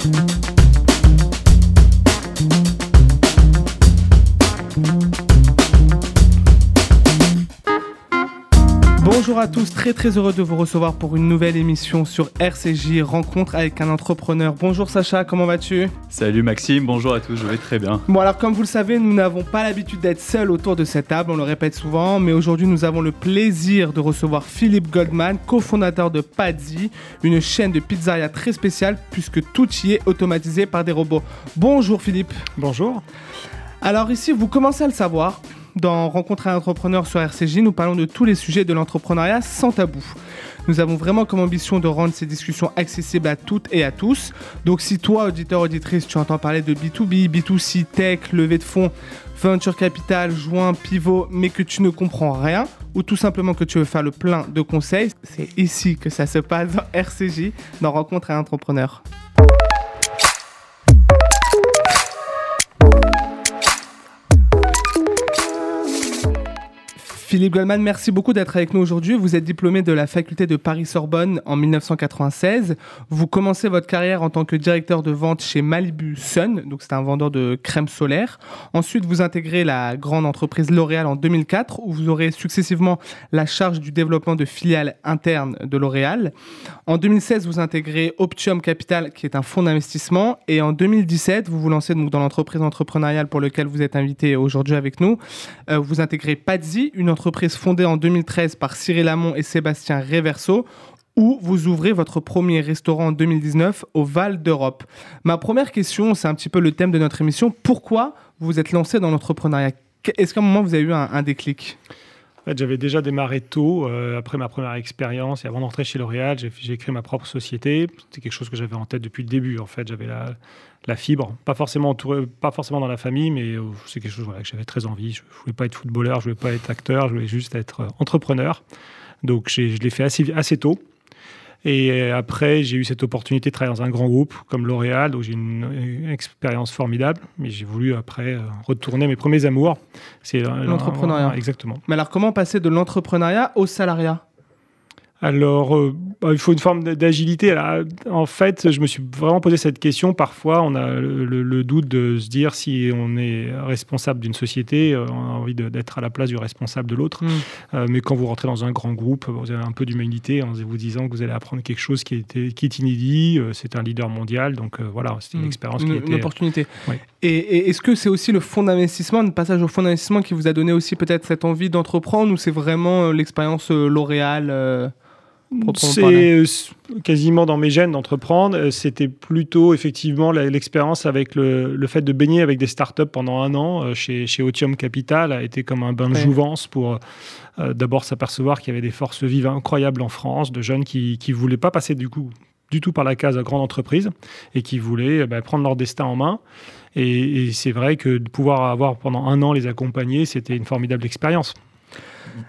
Thank you. Bonjour à tous, très très heureux de vous recevoir pour une nouvelle émission sur RCJ Rencontre avec un entrepreneur. Bonjour Sacha, comment vas-tu? Salut Maxime, bonjour à tous, je vais très bien. Bon alors comme vous le savez, nous n'avons pas l'habitude d'être seuls autour de cette table, on le répète souvent, mais aujourd'hui nous avons le plaisir de recevoir Philippe Goldman, cofondateur de Paddy, une chaîne de pizzeria très spéciale puisque tout y est automatisé par des robots. Bonjour Philippe. Bonjour. Alors ici, vous commencez à le savoir, dans Rencontre un entrepreneur sur RCJ, nous parlons de tous les sujets de l'entrepreneuriat sans tabou. Nous avons vraiment comme ambition de rendre ces discussions accessibles à toutes et à tous. Donc si toi, auditeur, auditrice, tu entends parler de B2B, B2C, tech, levée de fonds, venture capital, joint, pivot, mais que tu ne comprends rien, ou tout simplement que tu veux faire le plein de conseils, c'est ici que ça se passe dans RCJ, dans Rencontre un entrepreneur. Philippe Goldman, merci beaucoup d'être avec nous aujourd'hui. Vous êtes diplômé de la faculté de Paris-Sorbonne en 1996. Vous commencez votre carrière en tant que directeur de vente chez Malibu Sun, donc c'est un vendeur de crème solaire. Ensuite, vous intégrez la grande entreprise L'Oréal en 2004, où vous aurez successivement la charge du développement de filiales internes de L'Oréal. En 2016, vous intégrez Optium Capital, qui est un fonds d'investissement. Et en 2017, vous vous lancez donc dans l'entreprise entrepreneuriale pour laquelle vous êtes invité aujourd'hui avec nous. Euh, vous intégrez Padzi, une entreprise fondée en 2013 par Cyril Lamont et Sébastien Reverso, où vous ouvrez votre premier restaurant en 2019 au Val d'Europe. Ma première question, c'est un petit peu le thème de notre émission. Pourquoi vous êtes lancé dans l'entrepreneuriat? Est-ce qu'à un moment vous avez eu un déclic? En fait, j'avais déjà démarré tôt, euh, après ma première expérience, et avant d'entrer chez L'Oréal, j'ai créé ma propre société. C'était quelque chose que j'avais en tête depuis le début. En fait, j'avais la, fibre, pas forcément entouré, pas forcément dans la famille, mais euh, c'est quelque chose que j'avais très envie. Je, je voulais pas être footballeur, je voulais pas être acteur, je voulais juste être euh, entrepreneur. Donc, je l'ai fait assez tôt. Et euh, après, j'ai eu cette opportunité de travailler dans un grand groupe comme L'Oréal, où j'ai une, une expérience formidable. Mais j'ai voulu après euh, retourner à mes premiers amours. C'est euh, L'entrepreneuriat. Exactement. Mais alors, comment passer de l'entrepreneuriat au salariat? Alors, euh, bah, il faut une forme d'agilité. En fait, je me suis vraiment posé cette question. Parfois, on a le, doute de se dire si on est responsable d'une société, euh, on a envie d'être à la place du responsable de l'autre. Hmm. Euh, mais quand vous rentrez dans un grand groupe, vous avez un peu d'humanité en vous disant que vous allez apprendre quelque chose qui, était, qui est inédit. C'est un leader mondial. Donc, voilà, c'était une Hmm. expérience une, qui une était... opportunité. Oui. Et, et est-ce que c'est aussi le fonds d'investissement, le passage au fonds d'investissement qui vous a donné aussi peut-être cette envie d'entreprendre ou c'est vraiment l'expérience L'Oréal C'est euh, quasiment dans mes gènes d'entreprendre. Euh, C'était plutôt effectivement l'expérience avec le, le fait de baigner avec des startups pendant un an euh, chez, chez Otium Capital a été comme un bain de Ouais. jouvence pour euh, d'abord s'apercevoir qu'il y avait des forces vives incroyables en France, de jeunes qui ne voulaient pas passer du coup du tout par la case grande entreprise et qui voulaient bah, prendre leur destin en main. Et, et c'est vrai que de pouvoir avoir pendant un an les accompagner, c'était une formidable expérience.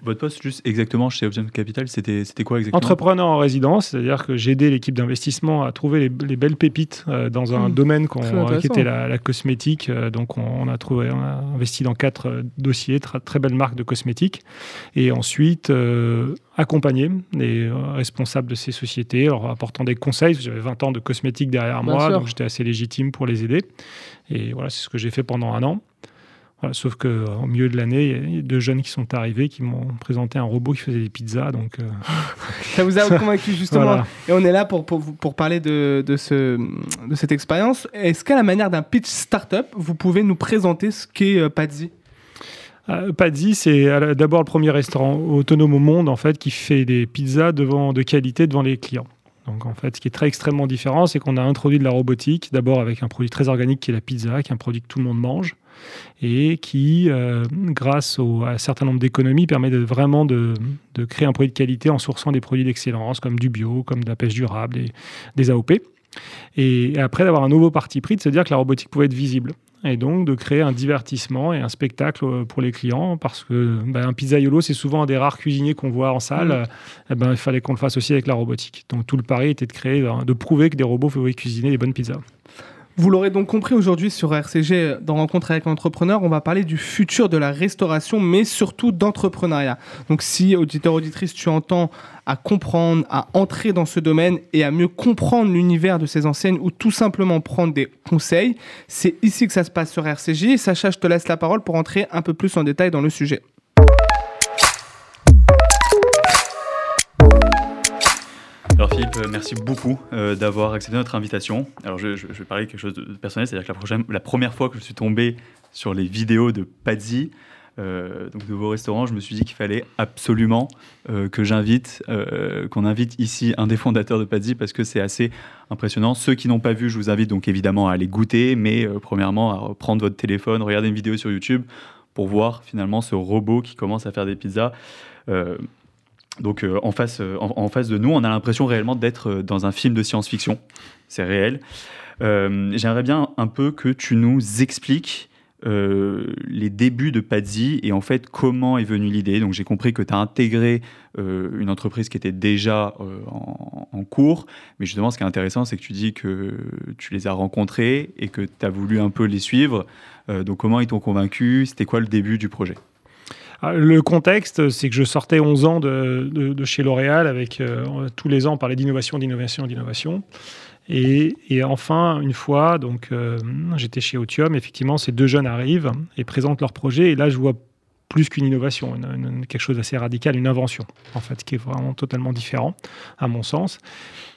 Votre poste, juste exactement chez Option Capital, c'était c'était quoi exactement? Entrepreneur en résidence, c'est-à-dire que j'ai aidé l'équipe d'investissement à trouver les, les belles pépites euh, dans un Mmh. domaine euh, qui était la, la cosmétique. Euh, donc on, on a trouvé, on a investi dans quatre euh, dossiers, très belles marques de cosmétiques, et ensuite euh, accompagner les responsables de ces sociétés, en leur apportant des conseils. J'avais 20 ans de cosmétique derrière Bien moi, sûr. donc j'étais assez légitime pour les aider. Et voilà, c'est ce que j'ai fait pendant un an. Voilà, sauf qu'au milieu de l'année, il y a deux jeunes qui sont arrivés qui m'ont présenté un robot qui faisait des pizzas. Donc, euh, Ça vous a convaincu justement Voilà. Et on est là pour, pour, pour parler de, de, ce, de cette expérience. Est-ce qu'à la manière d'un pitch startup, vous pouvez nous présenter ce qu'est euh, Padzi? Euh, Paddy, c'est d'abord le premier restaurant autonome au monde en fait qui fait des pizzas devant, de qualité devant les clients. Donc en fait, ce qui est très extrêmement différent, c'est qu'on a introduit de la robotique, d'abord avec un produit très organique qui est la pizza, qui est un produit que tout le monde mange, et qui, euh, grâce au- à un certain nombre d'économies, permet de, vraiment de, de créer un produit de qualité en sourçant des produits d'excellence comme du bio, comme de la pêche durable, et des AOP. Et après d'avoir un nouveau parti pris, de se dire que la robotique pouvait être visible et donc de créer un divertissement et un spectacle euh, pour les clients parce que ben, un pizzaiolo c'est souvent un des rares cuisiniers qu'on voit en salle. Euh, eh ben, il fallait qu'on le fasse aussi avec la robotique donc tout le pari était de créer de prouver que des robots pouvaient cuisiner des bonnes pizzas Vous l'aurez donc compris aujourd'hui sur RCG, dans Rencontre avec l'entrepreneur, on va parler du futur de la restauration, mais surtout d'entrepreneuriat. Donc si, auditeur, auditrice, tu entends à comprendre, à entrer dans ce domaine et à mieux comprendre l'univers de ces enseignes ou tout simplement prendre des conseils, c'est ici que ça se passe sur RCG. Sacha, je te laisse la parole pour entrer un peu plus en détail dans le sujet. Euh, merci beaucoup euh, d'avoir accepté notre invitation. Alors je, vais parler de quelque chose de personnel, c'est-à-dire que la, première fois que je suis tombé sur les vidéos de Paddy, euh, donc de vos restaurants, je me suis dit qu'il fallait absolument que j'invite, qu'on invite ici un des fondateurs de Paddy parce que c'est assez impressionnant. Ceux qui n'ont pas vu, je vous invite donc évidemment à aller goûter, mais premièrement à prendre votre téléphone, regarder une vidéo sur YouTube pour voir finalement ce robot qui commence à faire des pizzas. Donc euh, en, face, euh, en, face de nous, on a l'impression réellement d'être euh, dans un film de science-fiction. C'est réel. J'aimerais bien un peu que tu nous expliques les débuts de Padzi et en fait comment est venue l'idée. Donc j'ai compris que tu as intégré une entreprise qui était déjà en, en, cours, mais justement ce qui est intéressant c'est que tu dis que tu les as rencontrés et que tu as voulu un peu les suivre. donc comment ils t'ont convaincu? C'était quoi le début du projet? Le contexte, c'est que je sortais 11 ans de, chez L'Oréal avec euh, tous les ans on parlait d'innovation, d'innovation, d'innovation. Et, enfin, une fois, donc euh, j'étais chez Otium, effectivement, ces deux jeunes arrivent et présentent leur projet. Et là, je vois plus qu'une innovation, quelque chose d'assez radical, une invention, en fait, qui est vraiment totalement différent, à mon sens.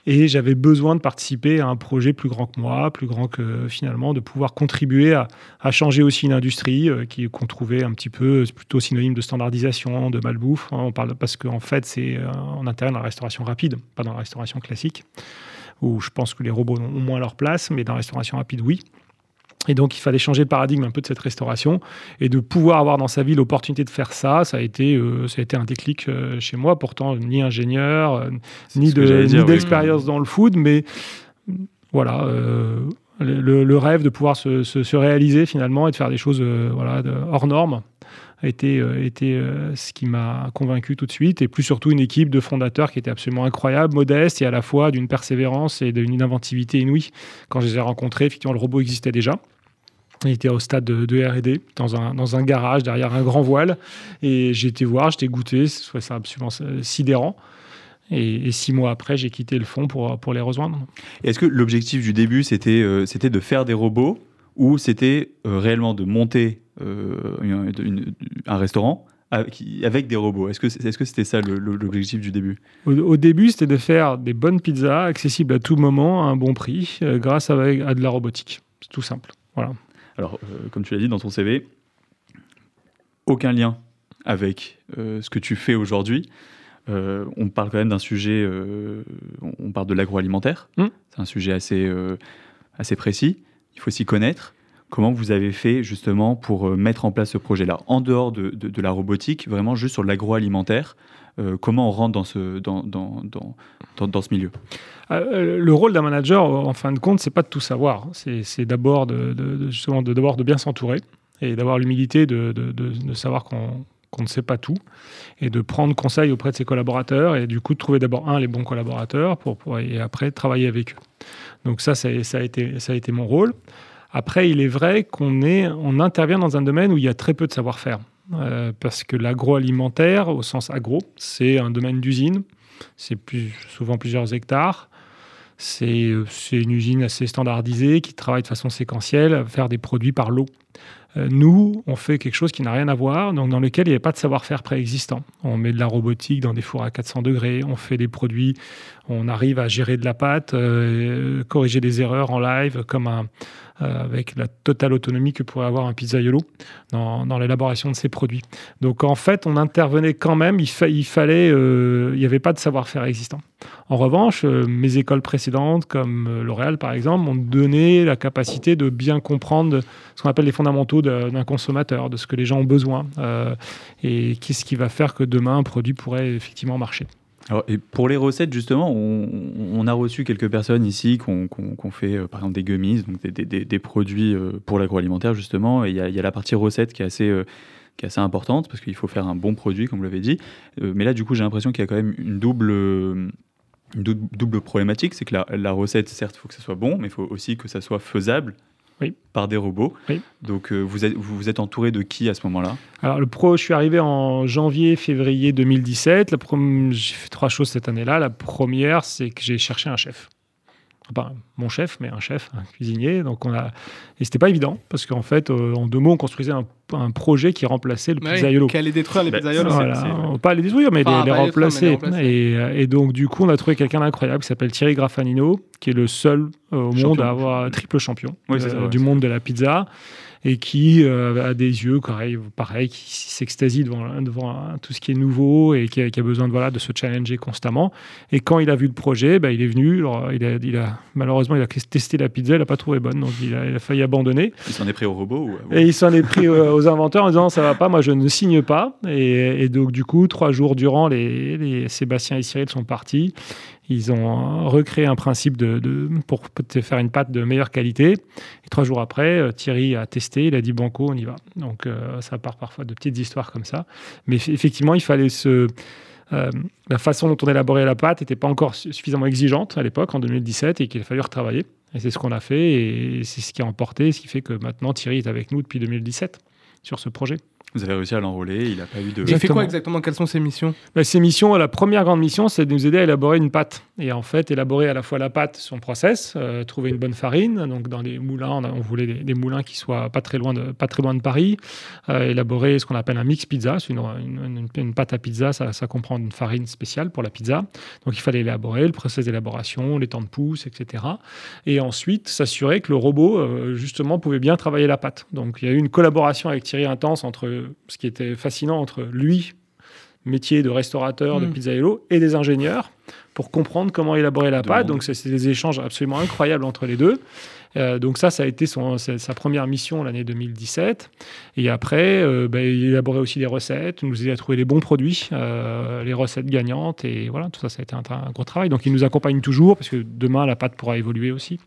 Et j'avais besoin de participer à un projet plus grand que moi, plus grand que finalement, de pouvoir contribuer à, changer aussi une industrie euh, qui qu'on trouvait un petit peu plutôt synonyme de standardisation, de malbouffe. Hein, on parle parce qu'en fait, c'est euh, en interne dans la restauration rapide, pas dans la restauration classique, où je pense que les robots ont moins leur place, mais dans la restauration rapide, oui. Et donc, il fallait changer le paradigme un peu de cette restauration et de pouvoir avoir dans sa vie l'opportunité de faire ça. Ça a été, euh, ça a été un déclic euh, chez moi. Pourtant, ni ingénieur, euh, ni d'expérience dans le food, mais voilà, le, rêve de pouvoir se, se, réaliser finalement et de faire des choses voilà, hors normes a été, été ce qui m'a convaincu tout de suite. Et plus surtout, une équipe de fondateurs qui était absolument incroyable, modeste et à la fois d'une persévérance et d'une inventivité inouïe. Quand je les ai rencontrés, effectivement, le robot existait déjà. Il était au stade de, RD, dans un, dans un, garage, derrière un grand voile. Et j'ai été voir, j'étais goûté, c'est absolument sidérant. Et, six mois après, j'ai quitté le fond pour, pour les rejoindre. Est-ce que l'objectif du début, c'était euh, c'était de faire des robots ou c'était euh, réellement de monter euh, un restaurant avec des robots? Est-ce que -ce c'était ça l'objectif du début? Au, début, c'était de faire des bonnes pizzas accessibles à tout moment, à un bon prix, grâce à, à de la robotique. C'est tout simple. Voilà. Alors, euh, comme tu l'as dit dans ton CV, aucun lien avec euh, ce que tu fais aujourd'hui. Euh, on parle quand même d'un sujet, on parle de l'agroalimentaire. Mmh. C'est un sujet assez, assez précis. Il faut s'y connaître. Comment vous avez fait justement pour mettre en place ce projet-là? En dehors de, de, la robotique, vraiment juste sur l'agroalimentaire, comment on rentre dans ce, dans, dans, dans, dans ce milieu euh, le rôle d'un manager, en fin de compte, c'est pas de tout savoir. C'est d'abord de, justement de, de bien s'entourer et d'avoir l'humilité de, savoir qu'on ne sait pas tout et de prendre conseil auprès de ses collaborateurs et du coup de trouver d'abord un les bons collaborateurs pour, et après travailler avec eux. Donc ça, ça, a été ça a été mon rôle. Après, il est vrai qu'on on intervient dans un domaine où il y a très peu de savoir-faire. Euh, parce que l'agroalimentaire, au sens agro, c'est un domaine d'usine, c'est plus, souvent plusieurs hectares. Euh, c'est une usine assez standardisée qui travaille de façon séquentielle à faire des produits par lot. Euh, nous, on fait quelque chose qui n'a rien à voir, donc dans lequel il n'y a pas de savoir-faire préexistant. On met de la robotique dans des fours à 400 degrés, on fait des produits, on arrive à gérer de la pâte, euh, corriger des erreurs en live, comme un, avec la totale autonomie que pourrait avoir un pizzaiolo dans, dans l'élaboration de ces produits. Donc en fait, on intervenait quand même, il, fallait, il n'y avait pas de savoir-faire existant. En revanche, euh, mes écoles précédentes, comme euh, L'Oréal par exemple, m'ont donné la capacité de bien comprendre ce qu'on appelle les fondamentaux d'un consommateur, de ce que les gens ont besoin, euh, et qu'est-ce qui va faire que demain un produit pourrait effectivement marcher. Pour les recettes, justement, on, a reçu quelques personnes ici qui ont, fait, par exemple, des gummies, donc des, produits pour l'agroalimentaire, justement. Il y, a la partie recette qui est assez, qui est assez importante, parce qu'il faut faire un bon produit, comme vous l'avez dit. mais là, du coup, j'ai l'impression qu'il y a quand même une double une double problématique, c'est que la, recette, certes, il faut que ça soit bon, mais il faut aussi que ça soit faisable par des robots. Donc vous, êtes, vous êtes entouré de qui à ce moment-là? Alors le pro, je suis arrivé en janvier, février 2017. J'ai fait trois choses cette année-là. La première, c'est que j'ai cherché un chef enfin, mon chef, mais un chef, un cuisinier. Donc on a... Et c'était pas évident, parce qu'en fait, euh, en deux mots, on construisait un, projet qui remplaçait le ouais, pizzaïolo. Qui allait détruire les bah, pizzaiolos. Voilà, pas les détruire, mais les, remplacer. Euh, et, donc, du coup, on a trouvé quelqu'un d'incroyable qui s'appelle Thierry Graffanino, qui est le seul euh, au monde à avoir triple champion du monde de la pizza et qui euh, a des yeux pareil, pareil qui s'extasie devant, devant tout ce qui est nouveau et qui a, besoin de, voilà, de se challenger constamment. Et quand il a vu le projet, bah, il est venu. il, a, il a, malheureusement, il a testé la pizza, il n'a pas trouvé bonne, donc il a, failli abandonner. Il s'en est pris au robot Et il s'en est pris aux inventeurs en disant ça va pas, moi je ne signe pas. Et, donc du coup, trois jours durant, les, les Sébastien et Cyril sont partis. Ils ont recréé un principe pour faire une pâte de meilleure qualité. Et trois jours après, euh, Thierry a testé, il a dit Banco, on y va. Donc euh, ça part parfois de petites histoires comme ça. Mais effectivement, il fallait se. Euh, la façon dont on élaborait la pâte n'était pas encore suffisamment exigeante à l'époque, en 2017, et qu'il a fallu retravailler. Et c'est ce qu'on a fait, et c'est ce qui a emporté, ce qui fait que maintenant Thierry est avec nous depuis 2017 sur ce projet. Vous avez réussi à l'enrôler, il n'a pas eu de... Il fait quoi exactement Quelles sont ses missions? Bah, Ses missions, la première grande mission, c'est de nous aider à élaborer une pâte. Et en fait, élaborer à la fois la pâte, son process, euh, trouver une bonne farine. Donc dans les moulins, on, voulait des, moulins qui soient pas très loin de, pas très loin de Paris. Euh, élaborer ce qu'on appelle un mix pizza. C'est une, une, pâte à pizza, ça, ça, comprend une farine spéciale pour la pizza. Donc il fallait élaborer le process d'élaboration, les temps de pousse, etc. Et ensuite, s'assurer que le robot, euh, justement, pouvait bien travailler la pâte. Donc il y a eu une collaboration avec Thierry intense entre ce qui était fascinant entre lui, métier de restaurateur, de mm. pizzaïolo, et des ingénieurs pour comprendre comment élaborer la pâte. Donc, c'est des échanges absolument incroyables entre les deux. Euh, donc ça, ça a été son, sa première mission l'année 2017. Et après, euh, bah, il élaborait aussi des recettes, nous aider à trouver les bons produits, euh, les recettes gagnantes. Et voilà, tout ça, ça a été un, un, gros travail. Donc il nous accompagne toujours parce que demain, la pâte pourra évoluer aussi.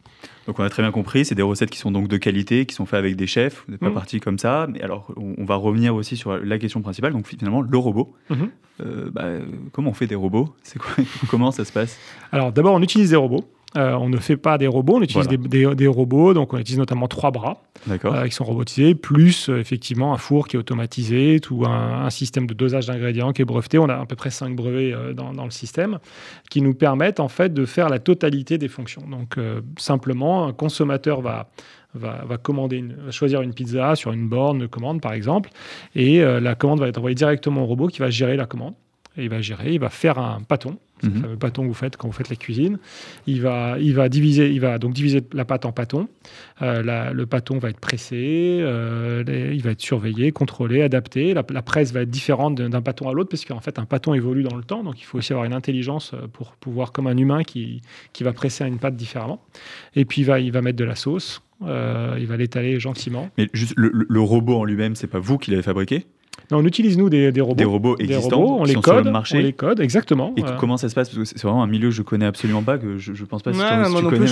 Donc on a très bien compris, c'est des recettes qui sont donc de qualité, qui sont faites avec des chefs. Vous n'êtes pas mmh. parti comme ça. Mais alors, on, va revenir aussi sur la question principale. Donc finalement, le robot. Mmh. Euh, bah, comment on fait des robots? C'est quoi? Comment ça se passe? Alors d'abord, on utilise des robots. Euh, on ne fait pas des robots, on utilise des, robots, donc on utilise notamment trois bras euh, qui sont robotisés, plus effectivement un four qui est automatisé, ou un, système de dosage d'ingrédients qui est breveté. On a à peu près cinq brevets dans, dans, le système qui nous permettent en fait de faire la totalité des fonctions. Donc simplement, un consommateur va va, commander choisir une pizza sur une borne de commande, par exemple, et euh, la commande va être envoyée directement au robot qui va gérer la commande. Et il va gérer, il va faire un pâton, le mhm. fameux pâton que vous faites quand vous faites la cuisine. Il va, il va, diviser, il va donc diviser la pâte en pâtons. Euh, le pâton va être pressé, euh, il va être surveillé, contrôlé, adapté. La, presse va être différente d'un pâton à l'autre parce qu'en fait, un pâton évolue dans le temps. Donc, il faut aussi avoir une intelligence pour pouvoir, comme un humain qui, qui va presser une pâte différemment. Et puis, il va, il va mettre de la sauce. Euh, il va l'étaler gentiment. Mais juste le, robot en lui-même, c'est pas vous qui l'avez fabriqué? On utilise nous des, robots. Des robots existants on les code, on les code, exactement. Et comment ça se passe? Parce que c'est vraiment un milieu que je connais absolument pas, que je, je pense pas si, tu,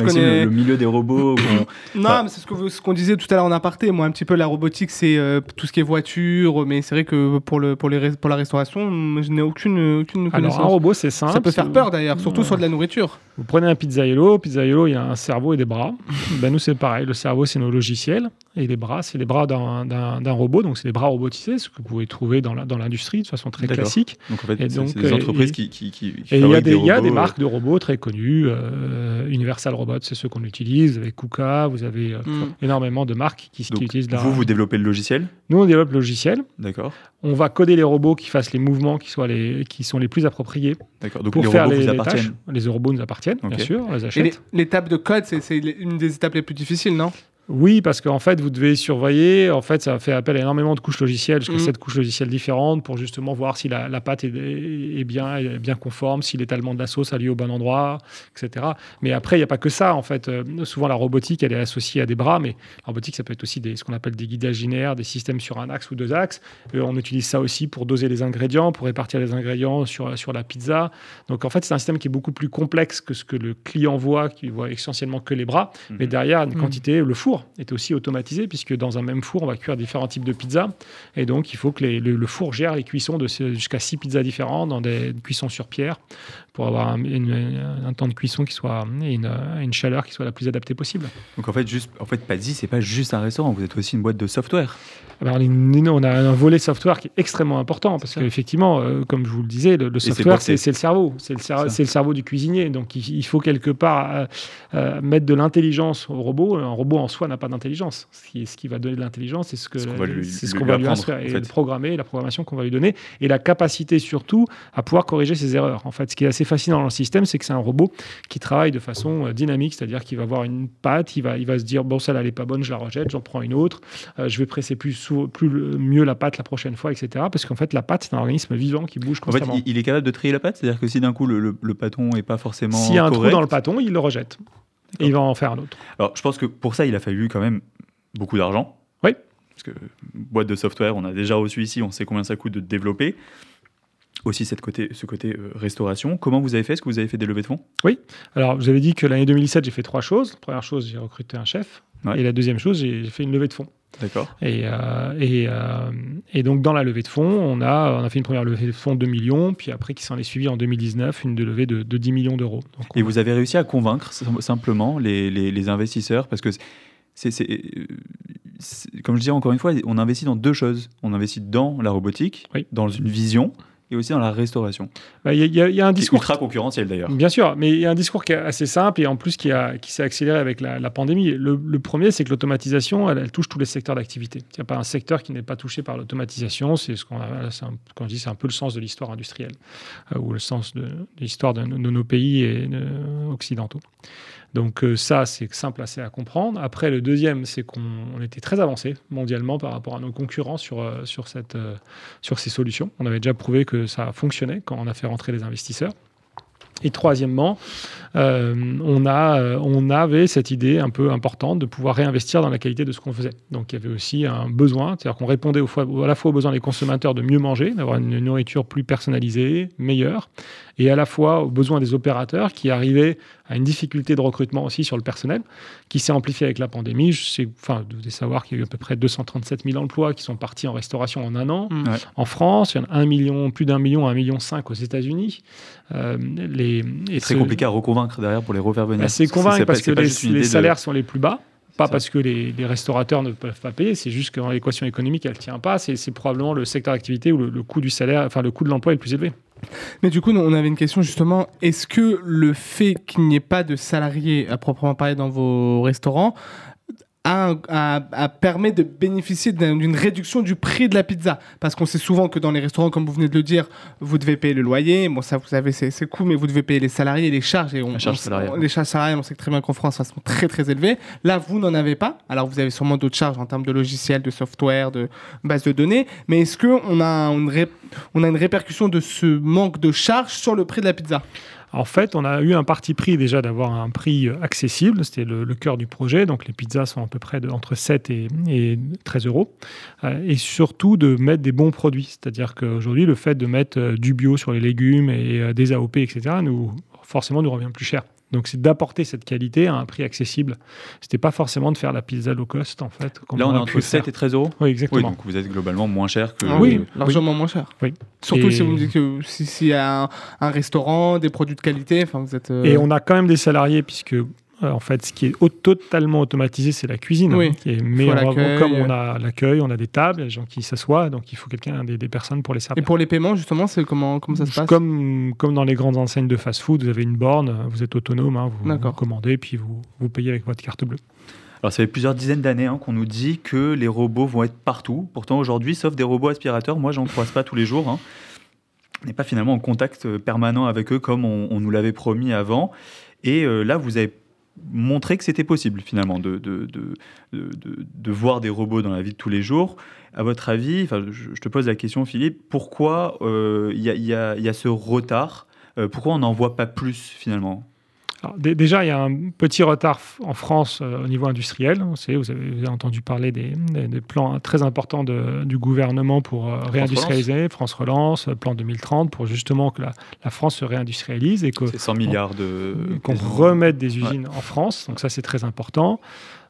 connais, Le, milieu des robots. non, mais c'est ce qu'on disait tout à l'heure en aparté. Moi, un petit peu la robotique, c'est euh, tout ce qui est voiture, mais c'est vrai que pour, le, pour, les, pour la restauration, je n'ai aucune, aucune Alors, un robot, c'est simple. Ça peut faire peur d'ailleurs, surtout sur de la nourriture. Vous prenez un pizzaiolo, pizzaiolo, il y a un cerveau et des bras. ben, nous, c'est pareil. Le cerveau, c'est nos logiciels, et les bras, c'est les bras d'un robot, donc c'est les bras robotisés, ce que vous pouvez trouver dans la, dans l'industrie de façon très classique. Donc en fait, c'est des entreprises qui, qui, qui, et il y, a des, y a des marques de robots très connues. Euh, Universal Robots, c'est ceux qu'on utilise. Avec KUKA, vous avez euh, mm. énormément de marques qui, utilisent la... Vous, vous développez le logiciel? Nous, on développe le logiciel. D'accord. On va coder les robots qui fassent les mouvements qui, soient les, qui sont les plus appropriés. D'accord. Donc pour les faire robots les, vous appartiennent. Les robots nous appartiennent, bien sûr. On les achète. l'étape de code, c'est une des étapes les plus difficiles, non? Oui, parce qu'en fait, vous devez surveiller. En fait, ça fait appel à énormément de couches logicielles, jusqu'à mmh. sept couches logicielles différentes, pour justement voir si la, pâte est, bien, est bien conforme, si l'étalement de la sauce a lieu au bon endroit, etc. Mais après, il n'y a pas que ça. En fait, euh, souvent la robotique, elle est associée à des bras, mais la robotique, ça peut être aussi des, ce qu'on appelle des guidages linéaires, des systèmes sur un axe ou deux axes. Euh, on utilise ça aussi pour doser les ingrédients, pour répartir les ingrédients sur, sur la pizza. Donc, en fait, c'est un système qui est beaucoup plus complexe que ce que le client voit, qui voit essentiellement que les bras, mmh. mais derrière, une mmh. quantité, le four four est aussi automatisé, puisque dans un même four, on va cuire différents types de pizzas. Et donc, il faut que le, four gère les cuissons de jusqu'à six pizzas différentes dans des cuissons sur pierre pour avoir un, temps de cuisson qui soit et une, chaleur qui soit la plus adaptée possible. Donc en fait, juste, en fait, Pazzi, c'est pas juste un restaurant, vous êtes aussi une boîte de software. Alors, on a un volet software qui est extrêmement important parce qu'effectivement, euh, comme je vous le disais, le, software, c'est le cerveau. C'est le, le, cerveau du cuisinier. Donc, il, faut quelque part euh, euh, mettre de l'intelligence au robot. Un robot en soi n'a pas d'intelligence. Ce qui, ce qui, va donner de l'intelligence, c'est ce qu'on ce va lui, ce qu'on va lui. Et programmer, la programmation qu'on va lui donner. Et la capacité surtout à pouvoir corriger ses erreurs. En fait, ce qui est assez fascinant dans le système, c'est que c'est un robot qui travaille de façon dynamique. C'est-à-dire qu'il va avoir une pâte, il va, il va se dire bon, celle-là, elle n'est pas bonne, je la rejette, j'en prends une autre. je vais presser plus plus mieux la pâte la prochaine fois, etc. Parce qu'en fait, la pâte, c'est un organisme vivant qui bouge constamment. En fait, il est capable de trier la pâte C'est-à-dire que si d'un coup, le, le, pâton n'est pas forcément. S'il y a un trou dans le pâton, il le rejette. Et il va en faire un autre. Alors, je pense que pour ça, il a fallu quand même beaucoup d'argent. Oui. Parce que boîte de software, on a déjà reçu ici, on sait combien ça coûte de développer aussi cette côté, ce côté euh, restauration. Comment vous avez fait? Est-ce que vous avez fait des levées de fonds? Oui. Alors, vous avez dit que l'année 2017, j'ai fait trois choses. première chose, j'ai recruté un chef. Et la deuxième chose, j'ai fait une levée de fonds. D'accord. Et, euh, et, euh, et, donc, dans la levée de fonds, on a, on a fait une première levée de fonds de 2 millions, puis après, qui s'en est suivi en 2019, une de levée de, de 10 millions d'euros. Et vous avez réussi à convaincre simplement les, les, les investisseurs Parce que c'est, euh, comme je dis encore une fois, on investit dans deux choses. On investit dans la robotique, dans une vision, et aussi dans la restauration. Bah, il y, y, a un discours ultra concurrentiel d'ailleurs. Bien sûr, mais il y a un discours qui est assez simple et en plus qui, a, qui s'est accéléré avec la, pandémie. Le, premier, c'est que l'automatisation, elle, touche tous les secteurs d'activité. Il n'y a pas un secteur qui n'est pas touché par l'automatisation. C'est ce qu'on a, quand je dis, c'est un peu le sens de l'histoire industrielle euh, ou le sens de, l'histoire de, nos pays et, occidentaux. Donc euh, ça, c'est simple assez à comprendre. Après, le deuxième, c'est qu'on était très avancé mondialement par rapport à nos concurrents sur, euh, sur, cette, euh, sur ces solutions. On avait déjà prouvé que ça fonctionnait quand on a fait rentrer les investisseurs. Et troisièmement, on, a, on avait cette idée un peu importante de pouvoir réinvestir dans la qualité de ce qu'on faisait. Donc il y avait aussi un besoin, c'est-à-dire qu'on répondait à la fois aux besoins des consommateurs de mieux manger, d'avoir une nourriture plus personnalisée, meilleure, et à la fois aux besoins des opérateurs qui arrivaient à une difficulté de recrutement aussi sur le personnel, qui s'est amplifiée avec la pandémie. Je sais, enfin, vous devez savoir qu'il y a eu à peu près 237 000 emplois qui sont partis en restauration en un an. Mmh. En France, il y en a un million, plus d'un million, un million cinq aux États-Unis. Euh, les, c'est très compliqué à reconvaincre derrière pour les refaire venir. Bah, c'est convaincre parce, que les, salaires sont les plus bas. Pas parce que les, restaurateurs ne peuvent pas payer, c'est juste que l'équation économique, elle ne tient pas. C'est probablement le secteur d'activité où le, coût du salaire, enfin le coût de l'emploi est le plus élevé. Mais du coup, on avait une question justement. Est-ce que le fait qu'il n'y ait pas de salariés à proprement parler dans vos restaurants a, permet de bénéficier d'une réduction du prix de la pizza. Parce qu'on sait souvent que dans les restaurants, comme vous venez de le dire, vous devez payer le loyer. Bon, ça, vous avez ces, coûts, mais vous devez payer les salariés, les charges. Et on, les charges salariales. Les charges salariales, on sait très bien qu'en France, elles sont très, très élevées. Là, vous n'en avez pas. Alors, vous avez sûrement d'autres charges en termes de logiciels, de software, de base de données. Mais est-ce qu'on a, une on a une répercussion de ce manque de charges sur le prix de la pizza? En fait, on a eu un parti pris déjà d'avoir un prix accessible, c'était le, cœur du projet, donc les pizzas sont à peu près entre 7 et, 13 euros, euh, et surtout de mettre des bons produits, c'est-à-dire qu'aujourd'hui, le fait de mettre euh, du bio sur les légumes et euh, des AOP, etc., nous, forcément nous revient plus cher. Donc c'est d'apporter cette qualité à un prix accessible. C'était pas forcément de faire la pizza low cost en fait. Là on, est entre 7 et 13 euros Oui exactement. donc vous êtes globalement moins cher que... Ah oui, largement moins cher. Oui. Surtout si vous me dites que s'il y a un, restaurant, des produits de qualité, enfin vous êtes... Euh, et on a quand même des salariés puisque en fait, ce qui est totalement automatisé, c'est la cuisine. Oui. mais comme on a l'accueil, on a des tables, des gens qui s'assoient, donc il faut quelqu'un, des, des, personnes pour les servir. Et pour les paiements, justement, c'est comment, comment ça se passe? Comme, comme dans les grandes enseignes de fast-food, vous avez une borne, vous êtes autonome, hein, vous, commandez, puis vous, vous payez avec votre carte bleue. Alors, ça fait plusieurs dizaines d'années hein, qu'on nous dit que les robots vont être partout. Pourtant, aujourd'hui, sauf des robots aspirateurs, moi, j'en croise pas tous les jours. Hein. On n'est pas finalement en contact euh, permanent avec eux comme on, nous l'avait promis avant. Et euh, là, vous avez montrer que c'était possible finalement de, de, de, de, voir des robots dans la vie de tous les jours. À votre avis, je, je te pose la question Philippe, pourquoi il euh, y, y, a, y, a, ce retard euh, Pourquoi on n'en voit pas plus finalement? Alors, déjà, il y a un petit retard en France euh, au niveau industriel. Vous, savez, vous, avez, vous avez entendu parler des, des- des plans très importants de- du gouvernement pour euh, réindustrialiser, France Relance, euh, plan 2030, pour justement que la, la France se réindustrialise et que C'est 100 milliards de. qu'on remette des usines en France. Donc ça, c'est très important.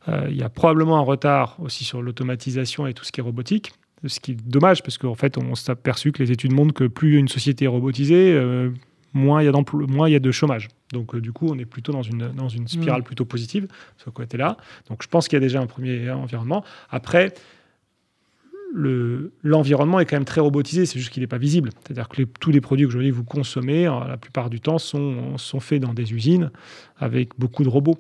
Euh, il y a probablement un retard aussi sur l'automatisation et tout ce qui est robotique. Ce qui est dommage parce qu'en fait, on s'est aperçu que les études montrent que plus une société est robotisée, euh, moins il y a moins il y a de chômage. Donc euh, du coup, on est plutôt dans une, dans une spirale plutôt positive ce côté-là. Donc je pense qu'il y a déjà un premier environnement. Après, le- l'environnement est quand même très robotisé, c'est juste qu'il n'est pas visible. C'est-à-dire que les- tous les produits qu'aujourd'hui vous consommez, euh, la plupart du temps, sont, sont faits dans des usines avec beaucoup de robots.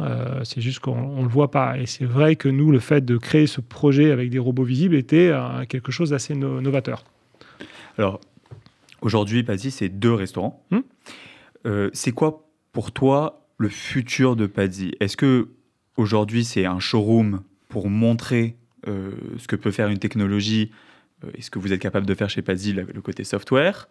Euh, c'est juste qu'on ne le voit pas. Et c'est vrai que nous, le fait de créer ce projet avec des robots visibles était euh, quelque chose d'assez no- novateur. Alors, aujourd'hui, c'est deux restaurants. Hmm? Euh, c'est quoi pour toi le futur de Paddy? Est-ce que aujourd'hui c'est un showroom pour montrer euh, ce que peut faire une technologie? Euh, et ce que vous êtes capable de faire chez Paddy, le, côté software,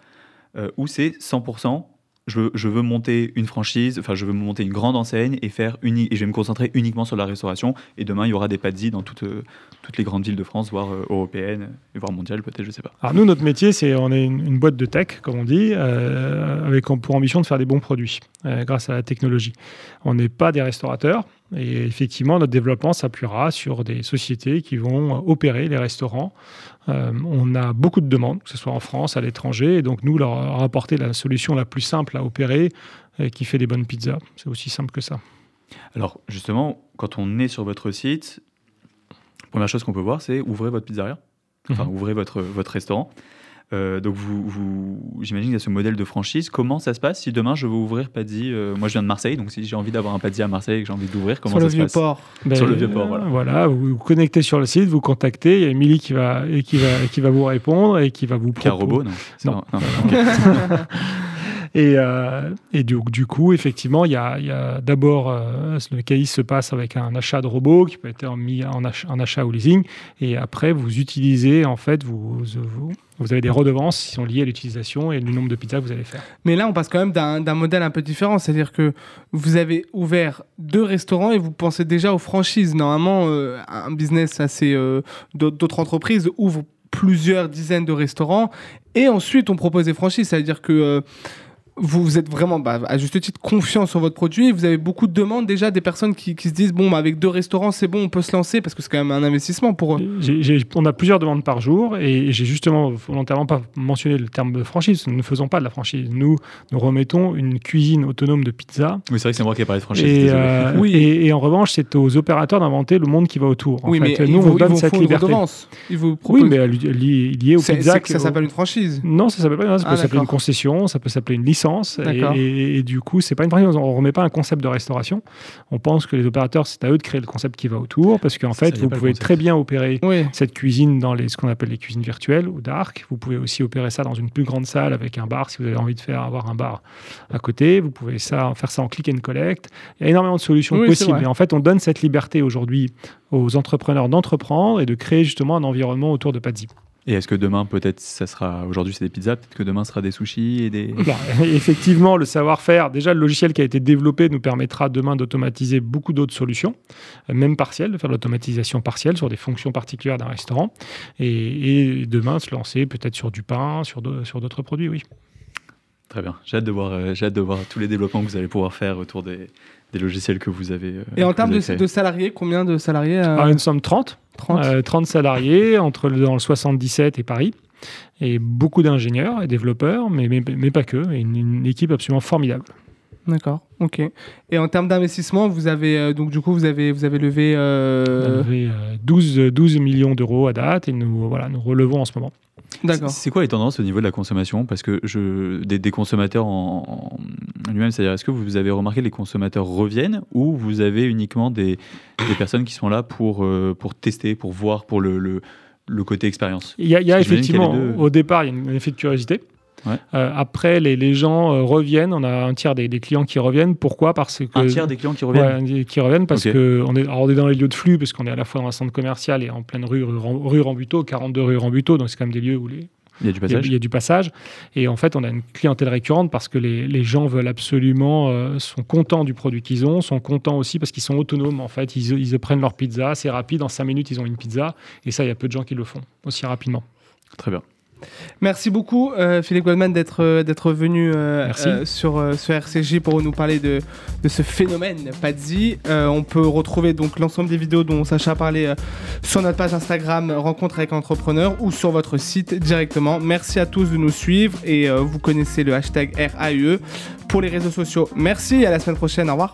euh, ou c'est 100% je veux, monter une franchise, enfin je veux monter une grande enseigne et faire uni- et je vais me concentrer uniquement sur la restauration. Et demain il y aura des Paddy dans toutes, euh, toutes les grandes villes de France, voire euh, européennes, voire mondiales peut-être, je sais pas. Alors nous, notre métier, c'est on est une, une boîte de tech, comme on dit, euh, avec pour ambition de faire des bons produits grâce à la technologie. On n'est pas des restaurateurs et effectivement, notre développement s'appuiera sur des sociétés qui vont euh, opérer les restaurants. Euh, on a beaucoup de demandes, que ce soit en France, à l'étranger, et donc nous leur apporter la solution la plus simple à opérer et qui fait des bonnes pizzas. C'est aussi simple que ça. Alors justement, quand on est sur votre site, première chose qu'on peut voir, c'est ouvrez votre pizzeria, enfin Mhm. ouvrez votre, votre restaurant. Euh, donc vous, vous- j'imagine qu'il y a ce modèle de franchise. Comment ça se passe si demain je veux ouvrir Paddy euh, Moi je viens de Marseille, donc si j'ai envie d'avoir un Paddy à Marseille et que j'ai envie d'ouvrir, comment Sur ça le se vieux passe port. Ben, Sur le Vieux-Port, voilà. Voilà, vous vous connectez sur le site, vous contactez, il y a Émilie qui va, et qui va, qui va vous répondre et qui va vous est un proposer- robot, non Non. pas- ok. Et, euh, et du, du coup, effectivement, il y a, a d'abord, euh, le caïs se passe avec un achat de robot qui peut être mis en achat, en achat ou leasing. Et après, vous utilisez, en fait, vous, vous, vous avez des redevances qui sont liées à l'utilisation et du nombre de pizzas que vous allez faire. Mais là, on passe quand même d'un modèle un peu différent. C'est-à-dire que vous avez ouvert deux restaurants et vous pensez déjà aux franchises. Normalement, euh, un business assez. euh, d'aut- D'autres entreprises ouvrent plusieurs dizaines de restaurants et ensuite on propose des franchises. C'est-à-dire que. euh, vous, vous êtes vraiment, bah, à juste titre, confiant sur votre produit. et Vous avez beaucoup de demandes déjà des personnes qui, qui se disent bon, bah, avec deux restaurants, c'est bon, on peut se lancer parce que c'est quand même un investissement pour eux. On a plusieurs demandes par jour et j'ai justement volontairement pas mentionné le terme de franchise. Nous ne faisons pas de la franchise. Nous, nous remettons une cuisine autonome de pizza. Oui, c'est vrai que c'est moi qui ai parlé de franchise. Et, euh, Oui. et, et en revanche, c'est aux opérateurs d'inventer le monde qui va autour. En oui, fait, mais nous, ils vous, on donne vous cette liberté. Ils vous Oui, proposent- mais li- li- lié pizzas. c'est que ça s'appelle une franchise. Non, ça s'appelle pas. Ça peut Ah, s'appeler une concession, ça peut s'appeler une licence. Et, D'accord. et- et du coup, c'est pas une franchise. On remet pas un concept de restauration. On pense que les opérateurs, c'est à eux de créer le concept qui va autour, parce qu'en fait, vous pouvez très bien opérer Oui. cette cuisine dans les, ce qu'on appelle les cuisines virtuelles ou dark. Vous pouvez aussi opérer ça dans une plus grande salle avec un bar si vous avez envie de faire avoir un bar à côté. Vous pouvez ça, faire ça en click and collect. Il y a énormément de solutions Oui, possibles. Et en fait, on donne cette liberté aujourd'hui aux entrepreneurs d'entreprendre et de créer justement un environnement autour de Padzi. Et est-ce que demain, peut-être, ça sera. Aujourd'hui, c'est des pizzas, peut-être que demain, ce sera des sushis et des. Bah, effectivement, le savoir-faire, déjà le logiciel qui a été développé nous permettra demain d'automatiser beaucoup d'autres solutions, euh, même partielles, de faire de l'automatisation partielle sur des fonctions particulières d'un restaurant, et, et demain se lancer peut-être sur du pain, sur d'au- sur d'autres produits, oui. Très bien. J'ai hâte, de voir, euh, j'ai hâte de voir tous les développements que vous allez pouvoir faire autour des, des logiciels que vous avez. euh, Et en termes de, salariés, combien de salariés euh, Alors, nous sommes 30, 30 euh, 30 salariés entre le- dans le 77 et Paris, et beaucoup d'ingénieurs et développeurs, mais, mais, mais pas que, et une, une équipe absolument formidable. D'accord, ok. Et en termes d'investissement, vous avez euh, donc du coup vous avez vous avez levé. On a euh, levé euh, 12, 12 millions d'euros à date, et nous, voilà, nous relevons en ce moment. D'accord. C'est quoi les tendances au niveau de la consommation? Parce que je, des, des consommateurs en, en lui-même, c'est-à-dire est-ce que vous avez remarqué que les consommateurs reviennent ou vous avez uniquement des, des personnes qui sont là pour, euh, pour tester, pour voir, pour le, le, le côté expérience? Il y a, y y effectivement, deux. au départ, il y a un effet de curiosité. Ouais. Euh, après, les, les gens euh, reviennent. On a un tiers des, des clients qui reviennent. Pourquoi? Parce que Un tiers des clients qui reviennent Ouais, qui reviennent parce Ok. que on est, alors on est dans les lieux de flux parce qu'on est à la fois dans un centre commercial et en pleine rue rue, rue Rambuteau, 42 rue Rambuteau, donc c'est quand même des lieux où les Il y a du passage. Il y a, du passage. Et en fait, on a une clientèle récurrente parce que les, les gens veulent absolument, euh, sont contents du produit qu'ils ont, sont contents aussi parce qu'ils sont autonomes. En fait, ils, ils prennent leur pizza, c'est rapide, en 5 minutes, ils ont une pizza. Et ça, il y a peu de gens qui le font aussi rapidement. Très bien. Merci beaucoup, euh, Philippe Goldman, d'être euh, venu euh, sur, sur RCJ pour nous parler de, de ce phénomène Padzi. on peut retrouver donc l'ensemble des vidéos dont Sacha a parlé sur notre page Instagram Rencontre avec entrepreneur ou sur votre site directement. Merci à tous de nous suivre et vous connaissez le hashtag RAUE pour les réseaux sociaux. Merci et à la semaine prochaine. Au revoir.